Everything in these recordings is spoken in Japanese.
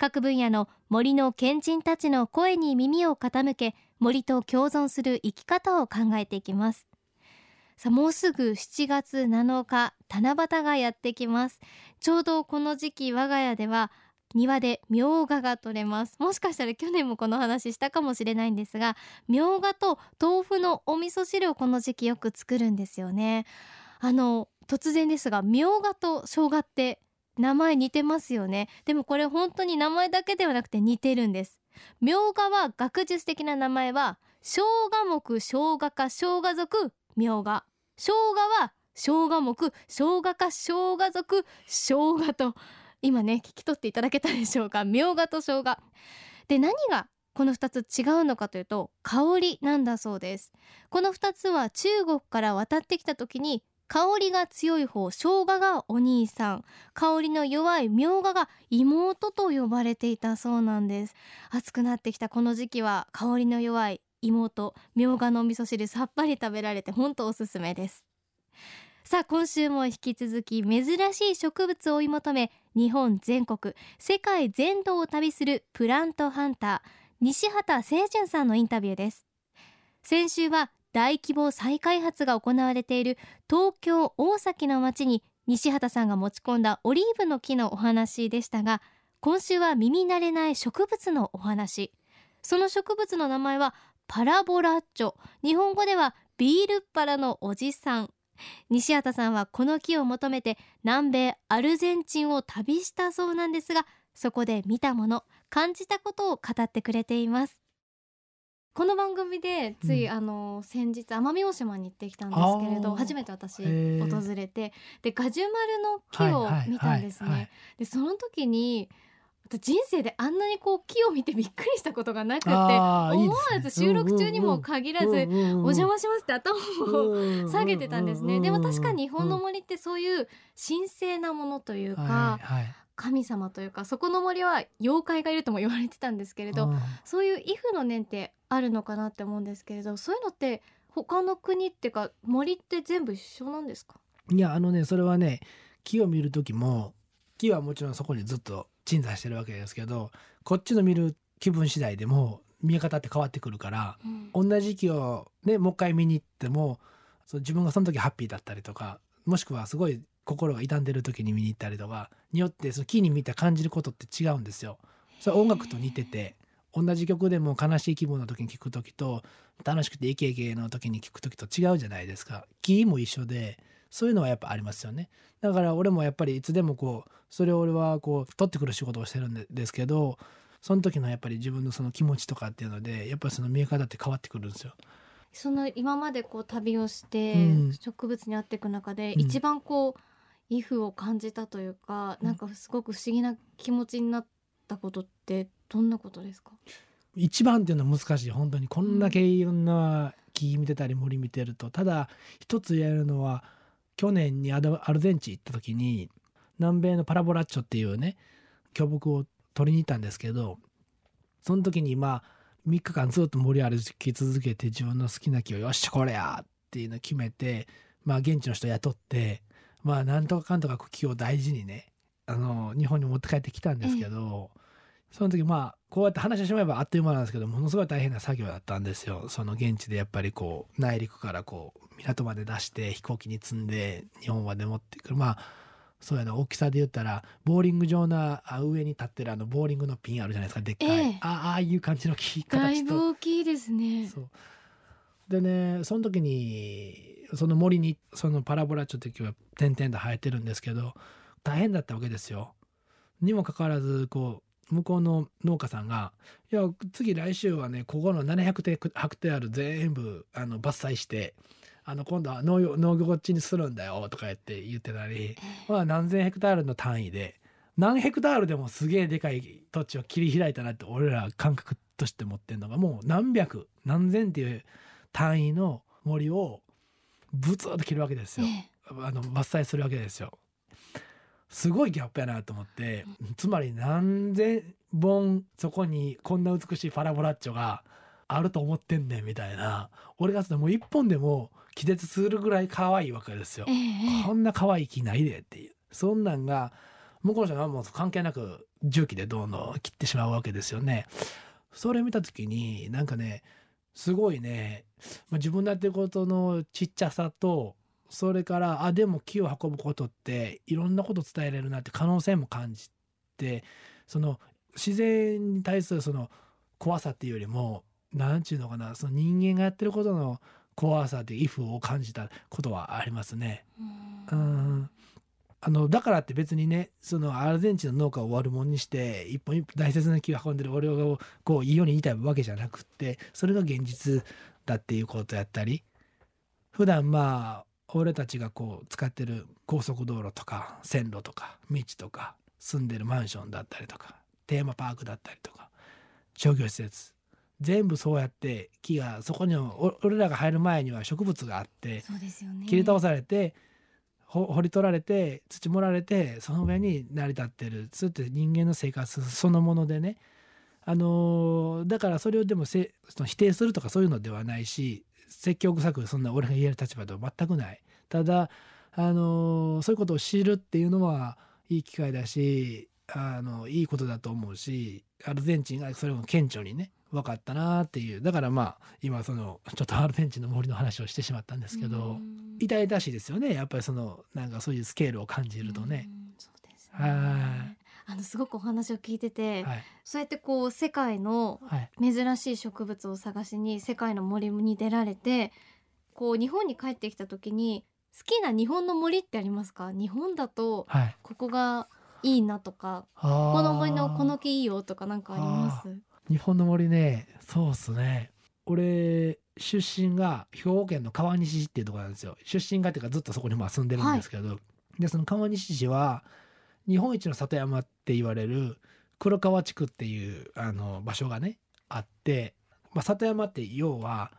各分野の森の賢人たちの声に耳を傾け森と共存する生き方を考えていきます。さあもうすぐ7月7日七夕がやってきます。ちょうどこの時期我が家では庭でみょうがが取れます。もしかしたら去年もこの話したかもしれないんですがみょうがと豆腐のお味噌汁をこの時期よく作るんですよね。あの突然ですがみょうがと生姜って名前似てますよね。でもこれ本当に名前だけではなくて似てるんです。みょうがは学術的な名前は生姜目生姜科生姜属みょうが生姜は生姜目生姜科生姜属生姜と今ね聞き取っていただけたでしょうか。みょうがと生姜で何がこの2つ違うのかというと香りなんだそうです。この2つは中国から渡ってきた時に香りが強い方生姜がお兄さん。香りの弱いみょうがが妹と呼ばれていたそうなんです。暑くなってきたこの時期は香りの弱い妹みょうがのお味噌汁さっぱり食べられて本当おすすめです。さあ今週も引き続き珍しい植物を追い求め日本全国世界全土を旅するプラントハンター西畑清純さんのインタビューです。先週は大規模再開発が行われている東京大崎の町に西畑さんが持ち込んだオリーブの木のお話でしたが今週は耳慣れない植物のお話。その植物の名前はパラボラッチョ。日本語ではビールッパラのおじさん。西畑さんはこの木を求めて南米アルゼンチンを旅したそうなんですがそこで見たもの感じたことを語ってくれています。この番組でつい、うん、あの先日奄美大島に行ってきたんですけれど初めて私訪れてでガジュマルの木を見たんですね、でその時に人生であんなにこう木を見てびっくりしたことがなくて思わず収録中にも限らず「お邪魔します」って頭を下げてたんですね。でも確かに日本の森ってそういう神聖なものというか、神様というかそこの森は妖怪がいるとも言われてたんですけれどそういう畏怖の念ってあるのかなって思うんですけれどそういうのって他の国っていうか森って全部一緒なんですか？いやあのねそれはね木を見る時も木はもちろんそこにずっと鎮座してるわけですけどこっちの見る気分次第でも見え方って変わってくるから、うん、同じ木をねもう一回見に行ってもそ自分がその時ハッピーだったりとかもしくはすごい心が傷んでる時に見に行ったりとかによってその木に見た感じることって違うんですよ。それ音楽と似てて同じ曲でも悲しい気分の時に聴く時と楽しくてイケイケの時に聴く時と違うじゃないですか。木も一緒でそういうのはやっぱありますよね。だから俺もやっぱりいつでもこうそれを俺はこう取ってくる仕事をしてるんですけどその時のやっぱり自分のその気持ちとかっていうのでやっぱりその見え方って変わってくるんですよ。その今までこう旅をして植物に会っていく中で、一番こう畏怖を感じたというか、うん、なんかすごく不思議な気持ちになったことってどんなことですか？一番っていうのは難しい本当にこんだけいろんな木見てたり森見てるとただ一つ言えるのは去年にアルゼンチン行った時に南米のパラボラッチョっていうね巨木を取りに行ったんですけどその時にまあ3日間ずっと森歩き続けて自分の好きな木をよっしゃこれやっていうのを決めてまあ現地の人雇ってまあなんとかかんとか木を大事にねあの日本に持って帰ってきたんですけど、その時まあこうやって話してしまえばあっという間なんですけどものすごい大変な作業だったんですよ。その現地でやっぱりこう内陸からこう港まで出して飛行機に積んで日本まで持ってくる。まあそうやな大きさで言ったらボーリング状な上に立ってるあのボーリングのピンあるじゃないですかでっかい、ええ、あああいう感じの形と。だいぶ大きいですね。でねその時にその森にそのパラボラちょっと今日は点々と生えてるんですけど大変だったわけですよ。にもかかわらずこう向こうの農家さんが「いや次来週はねここの700ヘクテール全部あの伐採してあの今度は農業農業地にするんだよとか言って言ってたり、まあ、何千ヘクタールの単位で何ヘクタールでもすげえでかい土地を切り開いたなって俺ら感覚として持ってるのがもう何百何千っていう単位の森をブツッと切るわけですよ。えあの伐採するわけですよ。すごいギャップやなと思ってつまり何千本そこにこんな美しいパラボラッチョがあると思ってんねんみたいな俺がもう一本でも気絶するぐらい可愛いわけですよえ。ええこんな可愛い木ないでっていうそんなんが向こうの人はもう関係なく重機でどんどん切ってしまうわけですよね。それ見た時になんかねすごいね、まあ、自分のやってることのちっちゃさとそれからあでも木を運ぶことっていろんなこと伝えれるなって可能性も感じてその自然に対するその怖さっていうよりも何ちゅうのかなその人間がやってることの怖さっていうイフを感じたことはありますね。ううんんあのだからって別にねそのアルゼンチンの農家を悪者にして一本一本大切な木を運んでる俺をこういいように言いたいわけじゃなくってそれが現実だっていうことやったり普段まあ俺たちがこう使ってる高速道路とか線路とか道とか住んでるマンションだったりとかテーマパークだったりとか商業施設全部そうやって木がそこに俺らが入る前には植物があってそうですよね。切り倒されてほ掘り取られて土盛られてその上に成り立ってる。それって人間の生活そのものでね。あのーだからそれをでもせその否定するとかそういうのではないし説教臭くそんな俺が言える立場では全くない。ただあのーそういうことを知るっていうのはいい機会だしあのいいことだと思うしアルゼンチンがそれを顕著にね分かったなっていうだからまあ今そのちょっとアルゼンチンの森の話をしてしまったんですけど。うん痛々しいですよねやっぱりそのなんかそういうスケールを感じるとね。うんそうですはいね。あのすごくお話を聞いてて、はいそうやってこう世界のはい珍しい植物を探しに世界の森に出られてこう日本に帰ってきた時に好きな日本の森ってありますか？日本だとはい。ここがいいなとかこここの森のこの木いいよとかなんかあります？日本の森ねそうっすね。俺出身が兵庫県の川西市っていうところなんですよ。出身がっていうかずっとそこにまあ住んでるんですけど、でその川西市は日本一の里山って言われる黒川地区っていうあの場所がねあって、まあ、里山って要は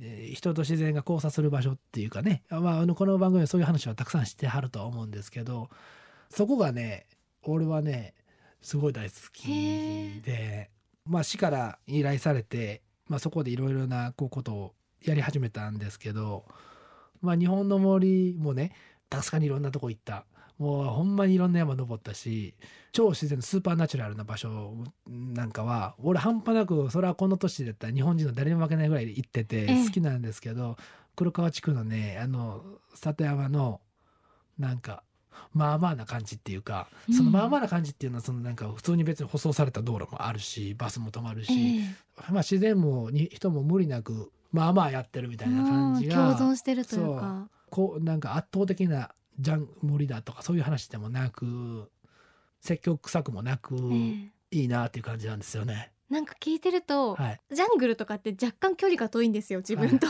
えー人と自然が交差する場所っていうかね、まあ、あのこの番組はそういう話はたくさんしてはるとは思うんですけど。そこがね俺はねすごい大好きで、まあ、市から依頼されて、まあ、そこでいろいろなこうことをやり始めたんですけど、まあ、日本の森もね確かにいろんなとこ行った。もうほんまにいろんな山登ったし超自然のスーパーナチュラルな場所なんかは俺半端なくそれはこの年だったら日本人の誰にも負けないぐらい行っててええ。好きなんですけど、黒川地区のねあの里山のなんかまあまあな感じっていうか、うん。そのまあまあな感じっていうのはそのなんか普通に別に舗装された道路もあるしバスも止まるし、ええ。まあ、自然もに人も無理なくまあまあやってるみたいな感じうんが共存してるというか。こうなんか圧倒的なジャン森だとかそういう話でもなく積極臭くもなく、ええ。いいなっていう感じなんですよね。なんか聞いてると、はい、ジャングルとかって若干距離が遠いんですよ自分と、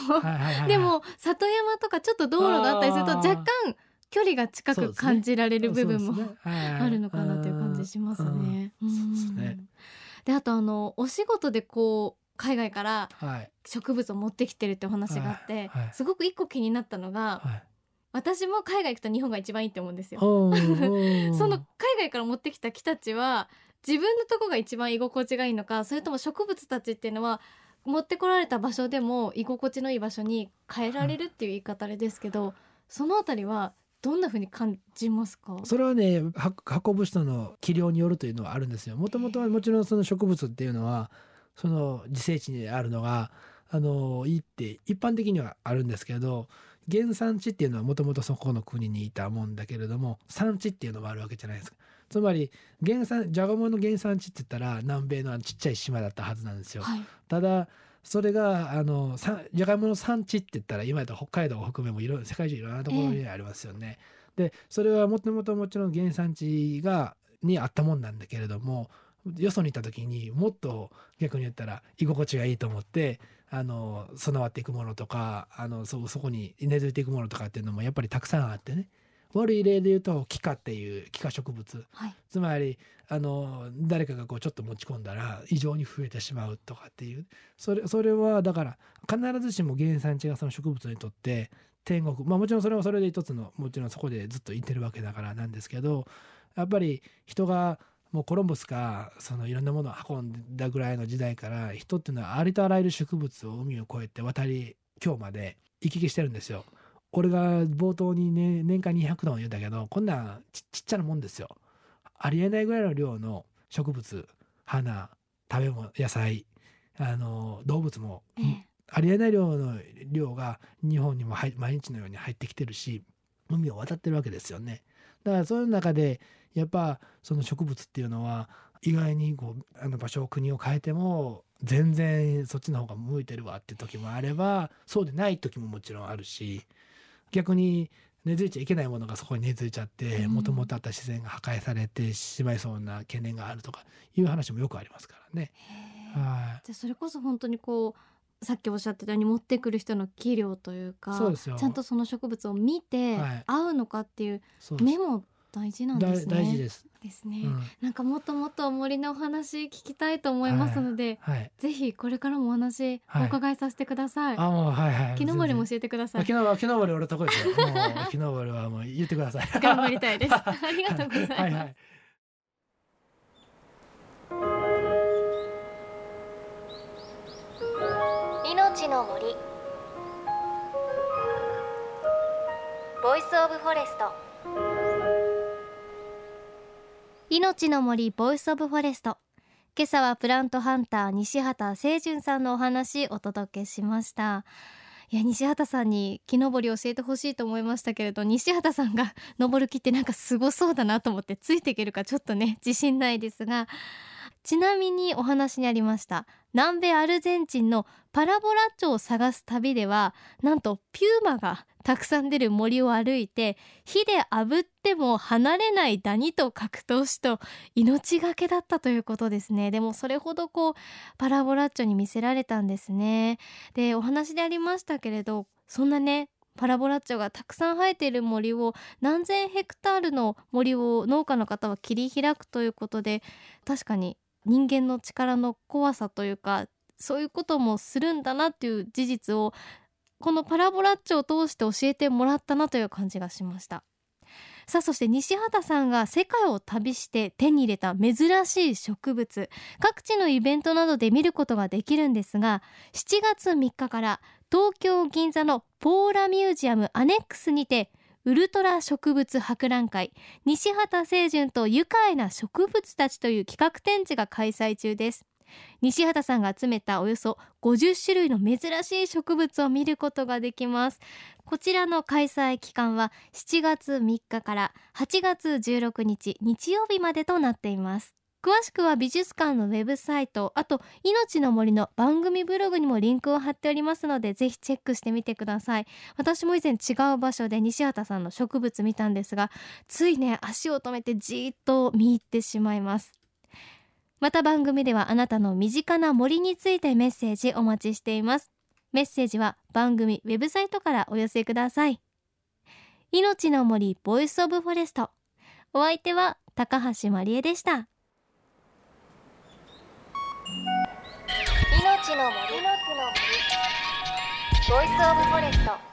でも里山とかちょっと道路があったりすると若干距離が近く感じられる部分も、ねはいあるのかなという感じしますね。うん。そうですんね。であとあのお仕事でこう海外からはい。植物を持ってきてるってお話があって、すごく一個気になったのが、はい。私も海外行くと日本が一番いいって思うんですよ。その海外から持ってきた木たちは自分のとこが一番居心地がいいのかそれとも植物たちっていうのは持ってこられた場所でも居心地のいい場所に変えられるっていう言い方あれですけど、そのあたりはどんな風に感じますか？それはねは運ぶ人の器量によるというのはあるんですよ。もともとはもちろんその植物っていうのはその自生地にあるのがあのいいって一般的にはあるんですけど原産地っていうのはもともとそこの国にいたもんだけれども産地っていうのもあるわけじゃないですか。つまり原産じゃがいもの原産地って言ったら南米のちっちゃい島だったはずなんですよ。はい、ただそれがあのさじゃがいもの産地って言ったら今やったら北海道を含めもいろ世界中いろんなところにありますよね。でそれはもともともちろん原産地がにあったもんなんだけれどもよそに行った時にもっと逆に言ったら居心地がいいと思ってあの備わっていくものとかあのそそこに根付いていくものとかっていうのもやっぱりたくさんあってね悪い例で言うと気化っていう気化植物。はい。つまりあの誰かがこうちょっと持ち込んだら異常に増えてしまうとかっていう。それそれはだから必ずしも原産地がその植物にとって天国。まあもちろんそれはそれで一つのもちろんそこでずっといてるわけだからなんですけどやっぱり人がもうコロンブスがそのいろんなものを運んだぐらいの時代から人っていうのはありとあらゆる植物を海を越えて渡り今日まで行き来してるんですよ。俺が冒頭にね年間200トン言うんだけどこんなんちちっちゃなもんですよ。ありえないぐらいの量の植物花食べ物野菜あの動物も、ええありえない量の量が日本にも入毎日のように入ってきてるし海を渡ってるわけですよね。だからそういう中でやっぱその植物っていうのは意外にこうあの場所を国を変えても全然そっちの方が向いてるわって時もあればそうでない時ももちろんあるし逆に根付いちゃいけないものがそこに根付いちゃってうん。もともとあった自然が破壊されてしまいそうな懸念があるとかいう話もよくありますからね。はじゃあそれこそ本当にこうさっきおっしゃってたように持ってくる人の器量というかそうですよ。ちゃんとその植物を見て、はい。合うのかっていうそうです。目も大事なんですね。大大事です。ですね、うんなんかもっともっと森のお話聞きたいと思いますので、はい。ぜひこれからもお話おはい伺いさせてください。あもうはいはい。木登りも全教えてください。然木登り木登り俺得意ですよ。木登りはもう言ってください。頑張りたいです。ありがとうございます。はいはい。命の森Voice of Forest いのちの森 Voice of Forest。今朝はプラントハンター西畠清順さんのお話お届けしました。いや西畠さんに木登り教えてほしいと思いましたけれど西畠さんが登る木ってなんかすごそうだなと思ってついていけるかちょっとね自信ないですがちなみにお話にありました。南米アルゼンチンのパラボラッチョを探す旅ではなんとピューマがたくさん出る森を歩いて火で炙っても離れないダニと格闘しと命がけだったということですね。でもそれほどこうパラボラッチョに見せられたんですね。でお話でありましたけれどそんなねパラボラッチョがたくさん生えている森を何千ヘクタールの森を農家の方は切り開くということで確かに人間の力の怖さというかそういうこともするんだなっていう事実をこのパラボラッチを通して教えてもらったなという感じがしました。さあそして西畑さんが世界を旅して手に入れた珍しい植物各地のイベントなどで見ることができるんですが7月3日から東京銀座のポーラミュージアムアネックスにてウルトラ植物博覧会西畑清純と愉快な植物たちという企画展示が開催中です。西畑さんが集めたおよそ50種類の珍しい植物を見ることができます。こちらの開催期間は7月3日から8月16日日曜日までとなっています。詳しくは美術館のウェブサイトあと命の森の番組ブログにもリンクを貼っておりますのでぜひチェックしてみてください。私も以前違う場所で西畠さんの植物見たんですがついね足を止めてじーっと見入ってしまいます。また番組ではあなたの身近な森についてメッセージお待ちしています。メッセージは番組ウェブサイトからお寄せください。いのちの森 Voice of Forest。お相手は高橋万里恵でした。命の森。ボイスオブフォレスト。